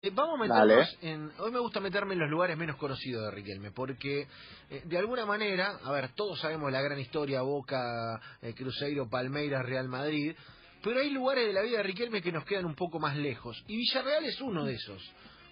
Eh, vamos a meternos en... Hoy me gusta meterme en los lugares menos conocidos de Riquelme, porque eh, de alguna manera, a ver, todos sabemos la gran historia, Boca, eh, Cruzeiro, Palmeiras, Real Madrid, pero hay lugares de la vida de Riquelme que nos quedan un poco más lejos, y Villarreal es uno de esos.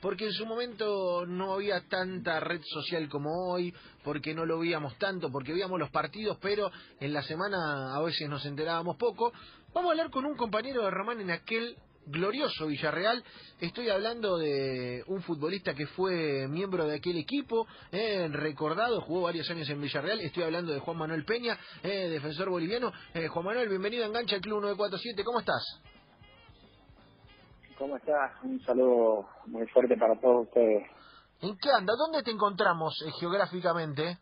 Porque en su momento no había tanta red social como hoy, porque no lo veíamos tanto, porque veíamos los partidos, pero en la semana a veces nos enterábamos poco. Vamos a hablar con un compañero de Román en aquel glorioso Villarreal. Estoy hablando de un futbolista que fue miembro de aquel equipo, eh, recordado, jugó varios años en Villarreal. Estoy hablando de Juan Manuel Peña, eh, defensor boliviano. Eh, Juan Manuel, bienvenido a Engancha el Club 947. ¿Cómo estás? ¿Cómo estás? Un saludo muy fuerte para todos ustedes. ¿En qué anda? ¿Dónde te encontramos geográficamente?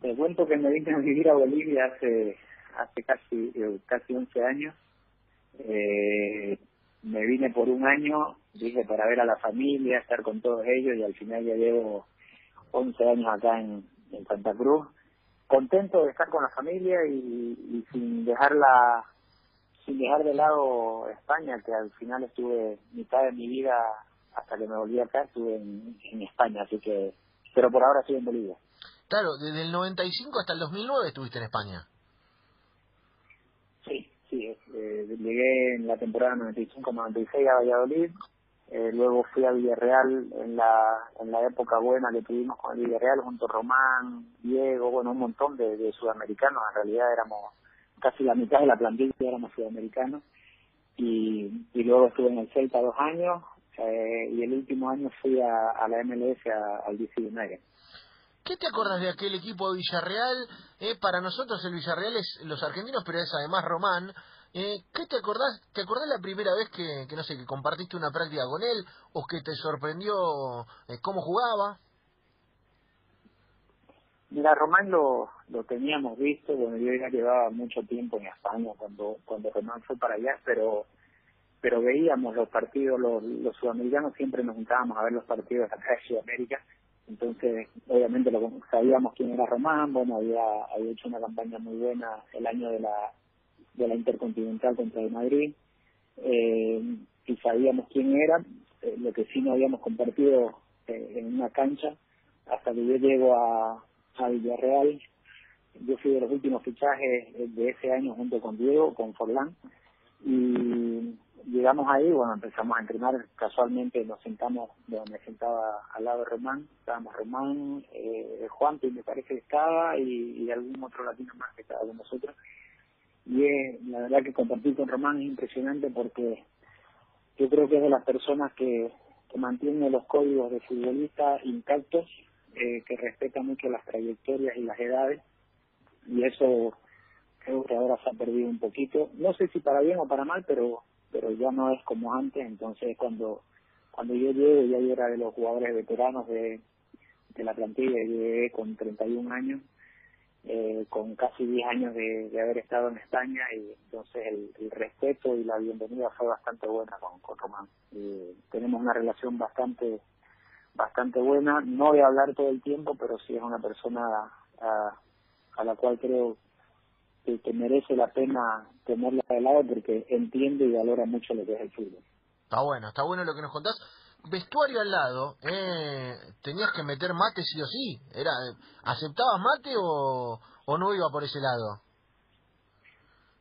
Te cuento que me vine a vivir a Bolivia hace hace casi casi 11 años eh, me vine por un año, dije, para ver a la familia, estar con todos ellos y al final ya llevo 11 años acá en, Santa Cruz. Contento de estar con la familia y, sin dejarla sin dejar de lado España, que al final estuve mitad de mi vida hasta que me volví acá, estuve en, en España, así que, pero por ahora estoy en Bolivia. Claro, desde el 95 hasta el 2009 estuviste en España. Llegué en la temporada 95-96 a Valladolid, eh, luego fui a Villarreal en la, en la época buena que tuvimos con Villarreal junto a Román, Diego, bueno, un montón de, sudamericanos, en realidad éramos casi la mitad de la plantilla éramos sudamericanos, y, y luego estuve en el Celta dos años, eh, y el último año fui a, a la MLS, al DC United. ¿Qué te acuerdas de aquel equipo de Villarreal? Eh, para nosotros el Villarreal es los argentinos, pero es además Román. Eh, ¿Qué te acordás? ¿Te acordás la primera vez que, que, no sé, que compartiste una práctica con él o que te sorprendió eh, cómo jugaba? Mira, Román lo, lo teníamos visto, bueno, yo ya llevaba mucho tiempo en España cuando cuando Román fue para allá, pero pero veíamos los partidos, los, los sudamericanos siempre nos juntábamos a ver los partidos acá de Sudamérica, entonces obviamente lo, sabíamos quién era Román, bueno, había, había hecho una campaña muy buena el año de la de la Intercontinental contra el Madrid eh, y sabíamos quién era, eh, lo que sí no habíamos compartido eh, en una cancha hasta que yo llego a, a Villarreal. Yo fui de los últimos fichajes de ese año junto con Diego, con Forlán, y llegamos ahí, bueno, empezamos a entrenar, casualmente nos sentamos donde me sentaba al lado de Román, estábamos Román, eh, Juan, me parece que estaba, y, algún otro latino más que estaba con nosotros, y es, la verdad que compartir con Román es impresionante porque yo creo que es de las personas que, que mantiene los códigos de futbolista intactos, eh, que respeta mucho las trayectorias y las edades, y eso creo que ahora se ha perdido un poquito, no sé si para bien o para mal, pero pero ya no es como antes, entonces cuando cuando yo llegué, ya yo era de los jugadores veteranos de, de la plantilla, llegué con 31 años, eh, con casi 10 años de, haber estado en España y entonces el, respeto y la bienvenida fue bastante buena con, con Román. tenemos una relación bastante bastante buena, no a hablar todo el tiempo, pero sí es una persona a, a la cual creo que, que, merece la pena tenerla de lado porque entiende y valora mucho lo que es el fútbol. Está bueno, está bueno lo que nos contás vestuario al lado, eh, tenías que meter mate sí o sí. Era, ¿Aceptabas mate o, o no iba por ese lado?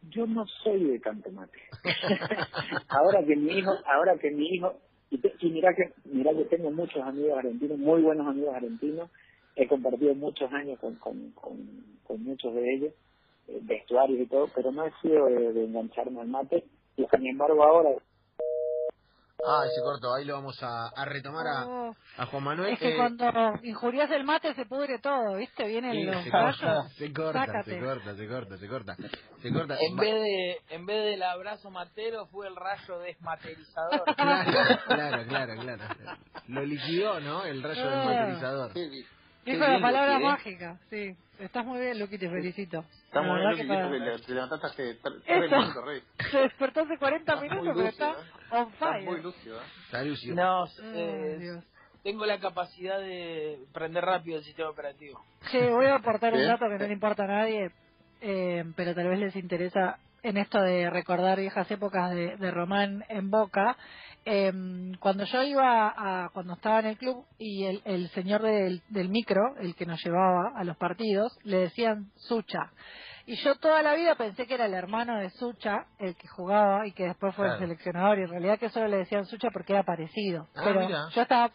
Yo no soy de tanto mate. ahora que mi hijo, ahora que mi hijo, y, mira que mira que tengo muchos amigos argentinos, muy buenos amigos argentinos, he compartido muchos años con, con, con, muchos de ellos, vestuarios y todo, pero no he sido de, de engancharme al mate, y sin embargo ahora Ah, se cortó. Ahí lo vamos a, a retomar a, a, Juan Manuel. Es que eh, cuando injurias el mate se pudre todo, ¿viste? Viene el se, corta, se corta, se corta, se corta, se corta, se corta. En vez de en vez del abrazo matero fue el rayo desmaterizador. claro, claro, claro, Lo liquidó, ¿no? El rayo desmaterizador. Dijo la palabra mágica, sí. Estás muy bien, Luqui, te felicito. Estamos muy bien, Luqui, te levantaste hace tres minutos, Rey. Se despertó hace 40 minutos, pero está on fire. Estás muy lúcido, ¿eh? Está lúcido. No, eh, tengo la capacidad de prender rápido el sistema operativo. Sí, voy a aportar un dato que no le importa a nadie, eh, pero tal vez les interesa en esto de recordar viejas épocas de, de Román en Boca. Eh, cuando yo iba a, cuando estaba en el club y el, el señor del, del micro, el que nos llevaba a los partidos, le decían Sucha. Y yo toda la vida pensé que era el hermano de Sucha, el que jugaba y que después fue el seleccionador. Y en realidad que solo le decían Sucha porque era parecido. Ah, pero yo estaba,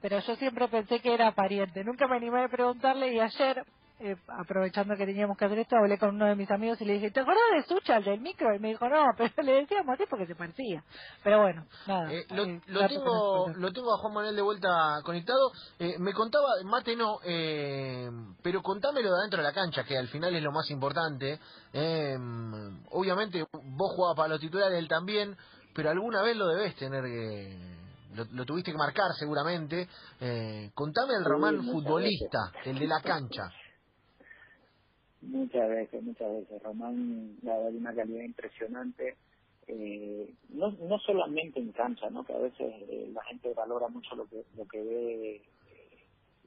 pero yo siempre pensé que era pariente. Nunca me animé a preguntarle y ayer eh, aprovechando que teníamos que hacer esto, hablé con uno de mis amigos y le dije, ¿te acuerdas de Sucha, el del micro? Y me dijo, no, pero le decíamos así porque se parecía. Pero bueno, nada. Eh, lo, eh, tengo, lo tengo a Juan Manuel de vuelta conectado. me contaba, Mate no, pero contámelo de adentro de la cancha, que al final es lo más importante. obviamente vos jugabas para los titulares, él también, pero alguna vez lo debes tener que lo, tuviste que marcar seguramente. Eh, contame el Román futbolista, el de la cancha. Muchas veces, muchas veces. Román, la verdad, una calidad impresionante. Eh, no, no solamente en cancha, ¿no? Que a veces eh, la gente valora mucho lo que lo que ve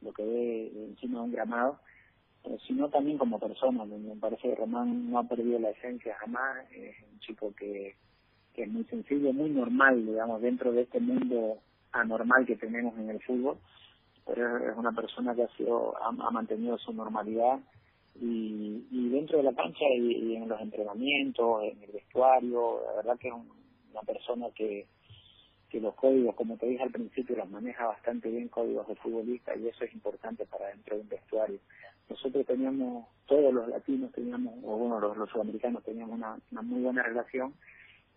lo que ve encima de un gramado, sino también como persona. Me parece que Román no ha perdido la esencia jamás. Es un chico que, que es muy sencillo, muy normal, digamos, dentro de este mundo anormal que tenemos en el fútbol. Pero es una persona que ha sido ha mantenido su normalidad y, y dentro de la cancha y, en los entrenamientos, en el vestuario, la verdad que es una persona que, que los códigos, como te dije al principio, los maneja bastante bien códigos de futbolista y eso es importante para dentro de un vestuario. Nosotros teníamos, todos los latinos teníamos, o bueno, los, los sudamericanos teníamos una, una muy buena relación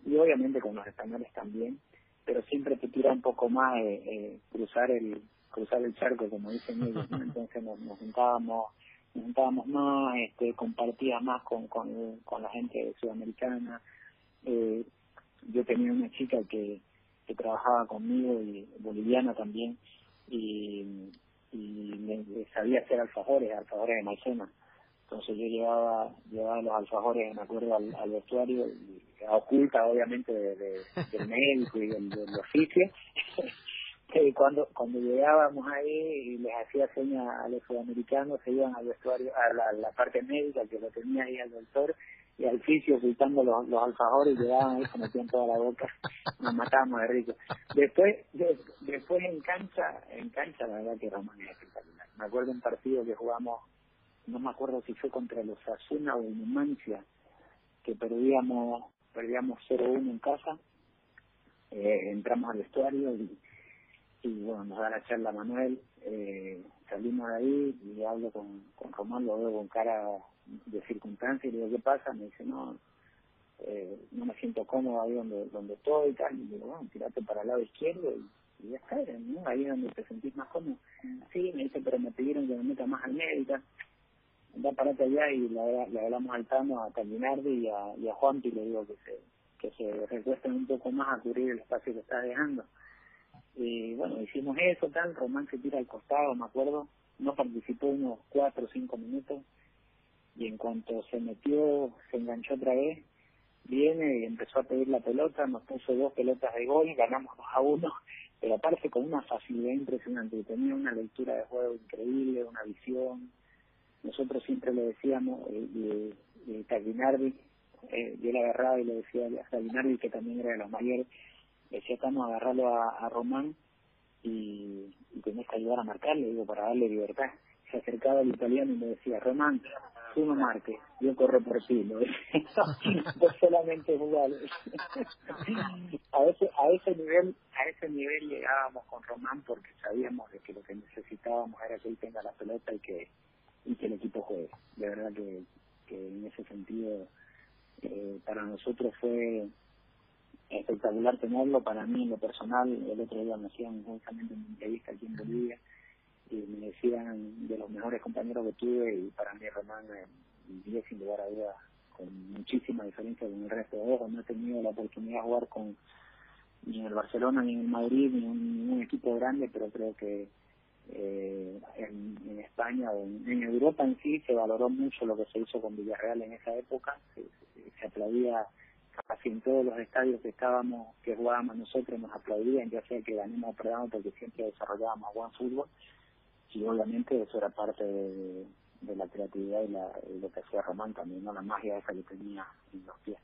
y obviamente con los españoles también, pero siempre te tira un poco más eh, eh, cruzar el cruzar el charco, como dicen ellos, entonces nos, nos juntábamos juntábamos más, este, compartía más con, con, con la gente sudamericana. Eh, yo tenía una chica que, que trabajaba conmigo, y boliviana también, y, y sabía hacer alfajores, alfajores de maicena. Entonces yo llevaba, llevaba los alfajores, me acuerdo, al, vestuario, y, oculta obviamente de, del médico y del, del oficio. que cuando cuando llegábamos ahí y les hacía señas a los sudamericanos, se iban al vestuario, a la, parte médica que lo tenía ahí al doctor y al fisio ocultando los, los alfajores y llegaban ahí, se metían toda la boca, nos matábamos de rico. Después, después en cancha, en cancha la verdad que era muy espectacular. Me acuerdo un partido que jugamos, no me acuerdo si fue contra los Asuna o Numancia, que perdíamos, perdíamos 0-1 en casa, eh, entramos al vestuario y y bueno, nos da la charla Manuel, eh, salimos de ahí y hablo con, con Román, lo veo con cara de circunstancia y le digo, ¿qué pasa? Me dice, no, eh, no me siento cómodo ahí donde, donde estoy y tal, y digo, bueno, tirate para el lado izquierdo y, ya está, ¿no? ahí donde te sentís más cómodo. Sí, me dice, pero me pidieron que me meta más al medio y tal. Da parate allá y le, hablamos al Tano, a Caminardi y a, y a Juan y le digo que se, que se recuesten un poco más a cubrir el espacio que está dejando y bueno, hicimos eso, tal, Román se tira al costado, me acuerdo, no participó unos cuatro o cinco minutos, y en cuanto se metió, se enganchó otra vez, viene y empezó a pedir la pelota, nos puso dos pelotas de gol, ganamos dos a uno, pero aparte con una facilidad impresionante, tenía una lectura de juego increíble, una visión, nosotros siempre le decíamos, y, y, Taguinardi, eh, yo le agarraba y le decía a Taguinardi, que también era de los mayores, decía estamos agarrarlo a, Román y, y tenés que ayudar a marcarle, digo, para darle libertad. Se acercaba el italiano y me decía, Román, tú no marques, yo corro por ti, ¿no? vos solamente jugar. a ese, a ese nivel, a ese nivel llegábamos con Román porque sabíamos de que lo que necesitábamos era que él tenga la pelota y que, y que el equipo juegue. De verdad que, que en ese sentido eh, para nosotros fue espectacular tenerlo para mí en lo personal. El otro día me hacían justamente una entrevista aquí en Bolivia y me decían de los mejores compañeros que tuve y para mí Román es sin lugar a dudas con muchísima diferencia con el resto de ojos no he tenido la oportunidad de jugar con ni en el Barcelona ni en el Madrid ni en ningún equipo grande pero creo que eh, en, en, España o en, Europa en sí se valoró mucho lo que se hizo con Villarreal en esa época. Se aplaudía casi en todos los estadios que estábamos, que jugábamos nosotros, nos aplaudían, ya sea que ganemos o perdamos, porque siempre desarrollábamos buen fútbol, y obviamente eso era parte de, la creatividad y, la, lo que hacía Román también, ¿no? la magia esa que tenía en los pies.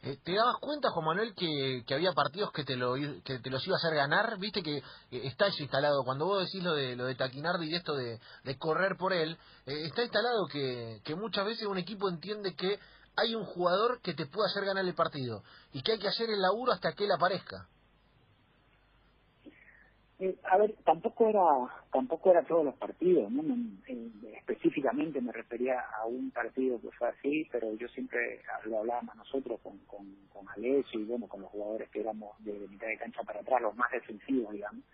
Eh, ¿Te dabas cuenta, Juan Manuel, que, había partidos que te, lo, que te los iba a hacer ganar? Viste que eh, está eso instalado. Cuando vos decís lo de, lo de Taquinardi y esto de, de correr por él, eh, está instalado que, que muchas veces un equipo entiende que hay un jugador que te puede hacer ganar el partido y que hay que hacer el laburo hasta que él aparezca. Eh, a ver, tampoco era tampoco era todos los partidos, ¿no? Eh, específicamente me refería a un partido que fue así, pero yo siempre lo hablábamos nosotros con, con, con y bueno, con los jugadores que éramos de, mitad de cancha para atrás, los más defensivos, digamos,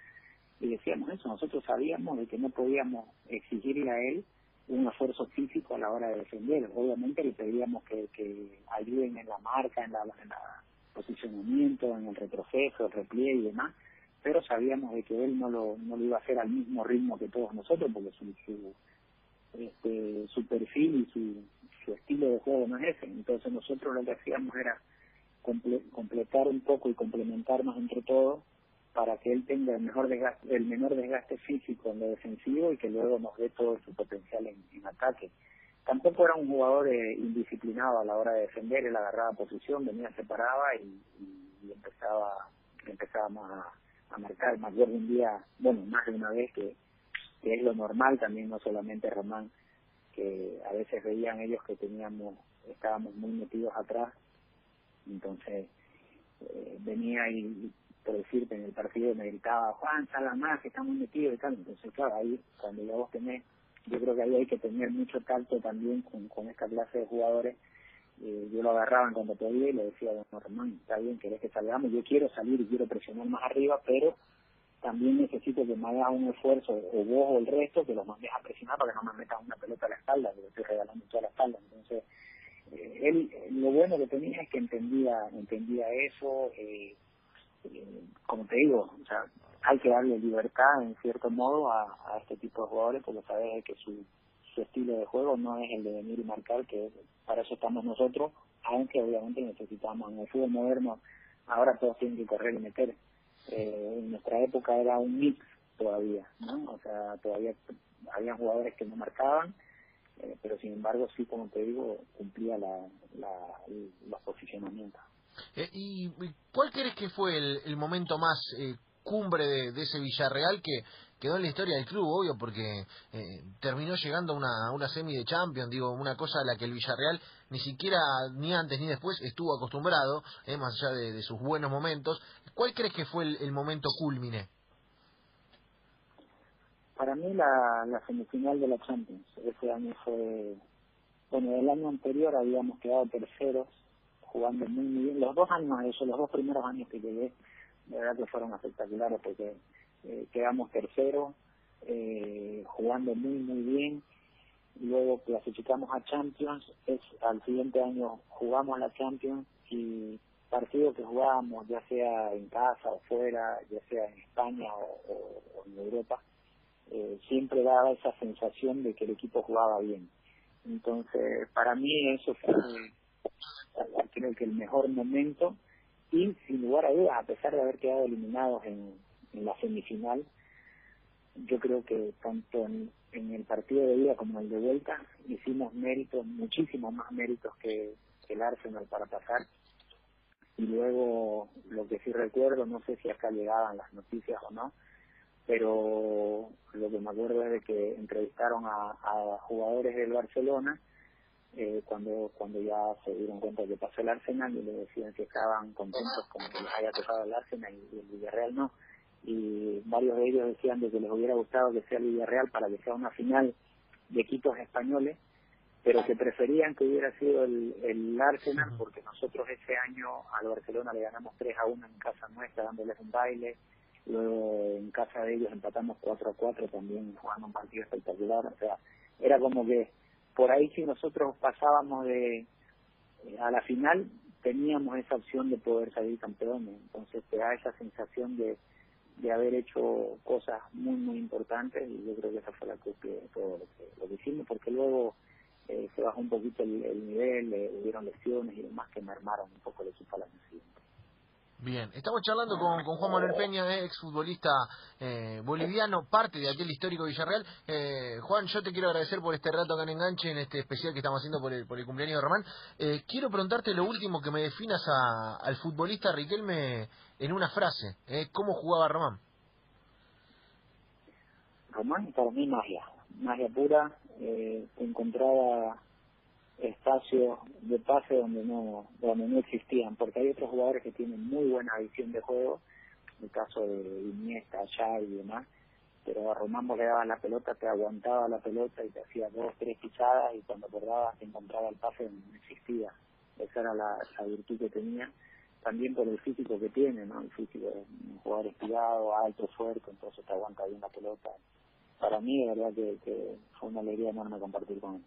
y decíamos eso, nosotros sabíamos de que no podíamos exigirle a él un esfuerzo físico a la hora de defender, obviamente le pedíamos que, que ayuden en la marca, en la, en la posicionamiento, en el retroceso, el repliegue y demás, pero sabíamos de que él no lo, no lo iba a hacer al mismo ritmo que todos nosotros, porque su, su, este, su perfil y su, su estilo de juego no es ese. Entonces nosotros lo que hacíamos era completar un poco y complementarnos entre todos para que él tenga el mejor desgaste, el menor desgaste físico en lo defensivo y que luego nos dé todo su potencial en, ataque. Tampoco era un jugador eh, indisciplinado a la hora de defender, él agarraba posición, venía separaba y, y, y empezaba empezábamos a, a marcar. Me acuerdo un día, bueno, más de una vez que, es lo normal también, no solamente Román, que a veces veían ellos que teníamos, estábamos muy metidos atrás, entonces eh, venía y, por decirte, en el partido me gritaba, Juan, salga más, que está muy metido y tal, entonces claro, ahí cuando ya vos tenés, yo creo que ahí hay que tener mucho tacto también con, con esta clase de jugadores eh, yo lo agarraba en cuanto podía y le decía, bueno, Román, está bien, querés que salgamos, yo quiero salir y quiero presionar más arriba, pero también necesito que me hagas un esfuerzo, o vos o el resto, que los mandes a presionar para que no me metas una pelota a la espalda, que estoy regalando toda la espalda. Entonces, él, lo bueno que tenía es que entendía entendía eso, eh, eh, como te digo, o sea, hay que darle libertad, en cierto modo, a, a este tipo de jugadores, porque sabes que su su estilo de juego no es el de venir y marcar, que para eso estamos nosotros, aunque obviamente necesitamos en el fútbol moderno, ahora todos tienen que correr y meter. Eh, en nuestra época era un mix todavía, ¿no? O sea, todavía había jugadores que no marcaban, eh, pero sin embargo sí, como te digo, cumplía la, la, los posicionamientos. Eh, ¿Y cuál crees que fue el, el momento más eh, cumbre de, de, ese Villarreal que quedó en la historia del club, obvio, porque eh, terminó llegando a una, una semi de Champions, digo, una cosa a la que el Villarreal ni siquiera, ni antes ni después, estuvo acostumbrado, eh, más allá de, sus buenos momentos. ¿Cuál crees que fue el, momento culmine? Para mí la, semifinal de la Champions, ese año fue, bueno, el año anterior habíamos quedado terceros, jugando muy, muy bien, los dos años, eso, los dos primeros años que llegué, de verdad que fueron espectaculares porque eh, quedamos tercero, eh, jugando muy, muy bien. Luego clasificamos a Champions, es, al siguiente año jugamos a la Champions y partido que jugábamos, ya sea en casa o fuera, ya sea en España o, en Europa, eh, siempre daba esa sensación de que el equipo jugaba bien. Entonces, para mí eso fue creo que el mejor momento y sin lugar a dudas, a pesar de haber quedado eliminados en, la semifinal, yo creo que tanto en, el partido de ida como el de vuelta hicimos méritos, muchísimos más méritos que, el Arsenal para pasar. Y luego, lo que sí recuerdo, no sé si acá llegaban las noticias o no, pero lo que me acuerdo es de que entrevistaron a, a jugadores del Barcelona eh, cuando cuando ya se dieron cuenta que pasó el Arsenal y le decían que estaban contentos con que les haya tocado el Arsenal y el Villarreal no. Y varios de ellos decían de que les hubiera gustado que sea el Villarreal para que sea una final de equipos españoles, pero que preferían que hubiera sido el, el Arsenal porque nosotros ese año al Barcelona le ganamos 3 a 1 en casa nuestra dándoles un baile, luego en casa de ellos empatamos 4 a 4 también jugando un partido espectacular, o sea, era como que por ahí si nosotros pasábamos de eh, a la final teníamos esa opción de poder salir campeones, entonces te da esa sensación de de haber hecho cosas muy, muy importantes y yo creo que esa fue la copia de todo lo que, lo hicimos, porque luego eh, se bajó un poquito el, nivel, eh, hubieron lesiones y demás que mermaron un poco el equipo al año siguiente. Bien, estamos charlando con, con Juan Manuel Peña, ex futbolista eh, boliviano, parte de aquel histórico Villarreal. Eh, Juan, yo te quiero agradecer por este rato acá en Enganche, en este especial que estamos haciendo por el, por el cumpleaños de Román. Eh, quiero preguntarte lo último que me definas al futbolista Riquelme en una frase. Eh, ¿Cómo jugaba Román? Román para mí magia, magia pura. Eh, encontraba espacios de pase donde no donde no existían porque hay otros jugadores que tienen muy buena visión de juego el caso de Iniesta, Xavi y demás pero a Román vos le dabas la pelota te aguantaba la pelota y te hacía dos, tres pisadas y cuando acordabas te encontraba el pase donde no existía. Esa era la, la virtud que tenía también por el físico que tiene no el físico de un jugador estirado, alto, fuerte entonces te aguanta bien la pelota. Para mí de verdad que, que fue una alegría enorme compartir con él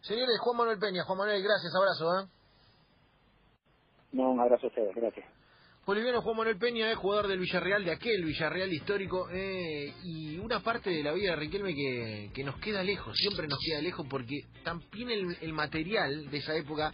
Señores, Juan Manuel Peña, Juan Manuel, gracias, abrazo. ¿eh? No, un abrazo a ustedes, gracias. Boliviano Juan Manuel Peña es jugador del Villarreal, de aquel Villarreal histórico, eh, y una parte de la vida de Riquelme que, que nos queda lejos, siempre nos queda lejos porque también el, el material de esa época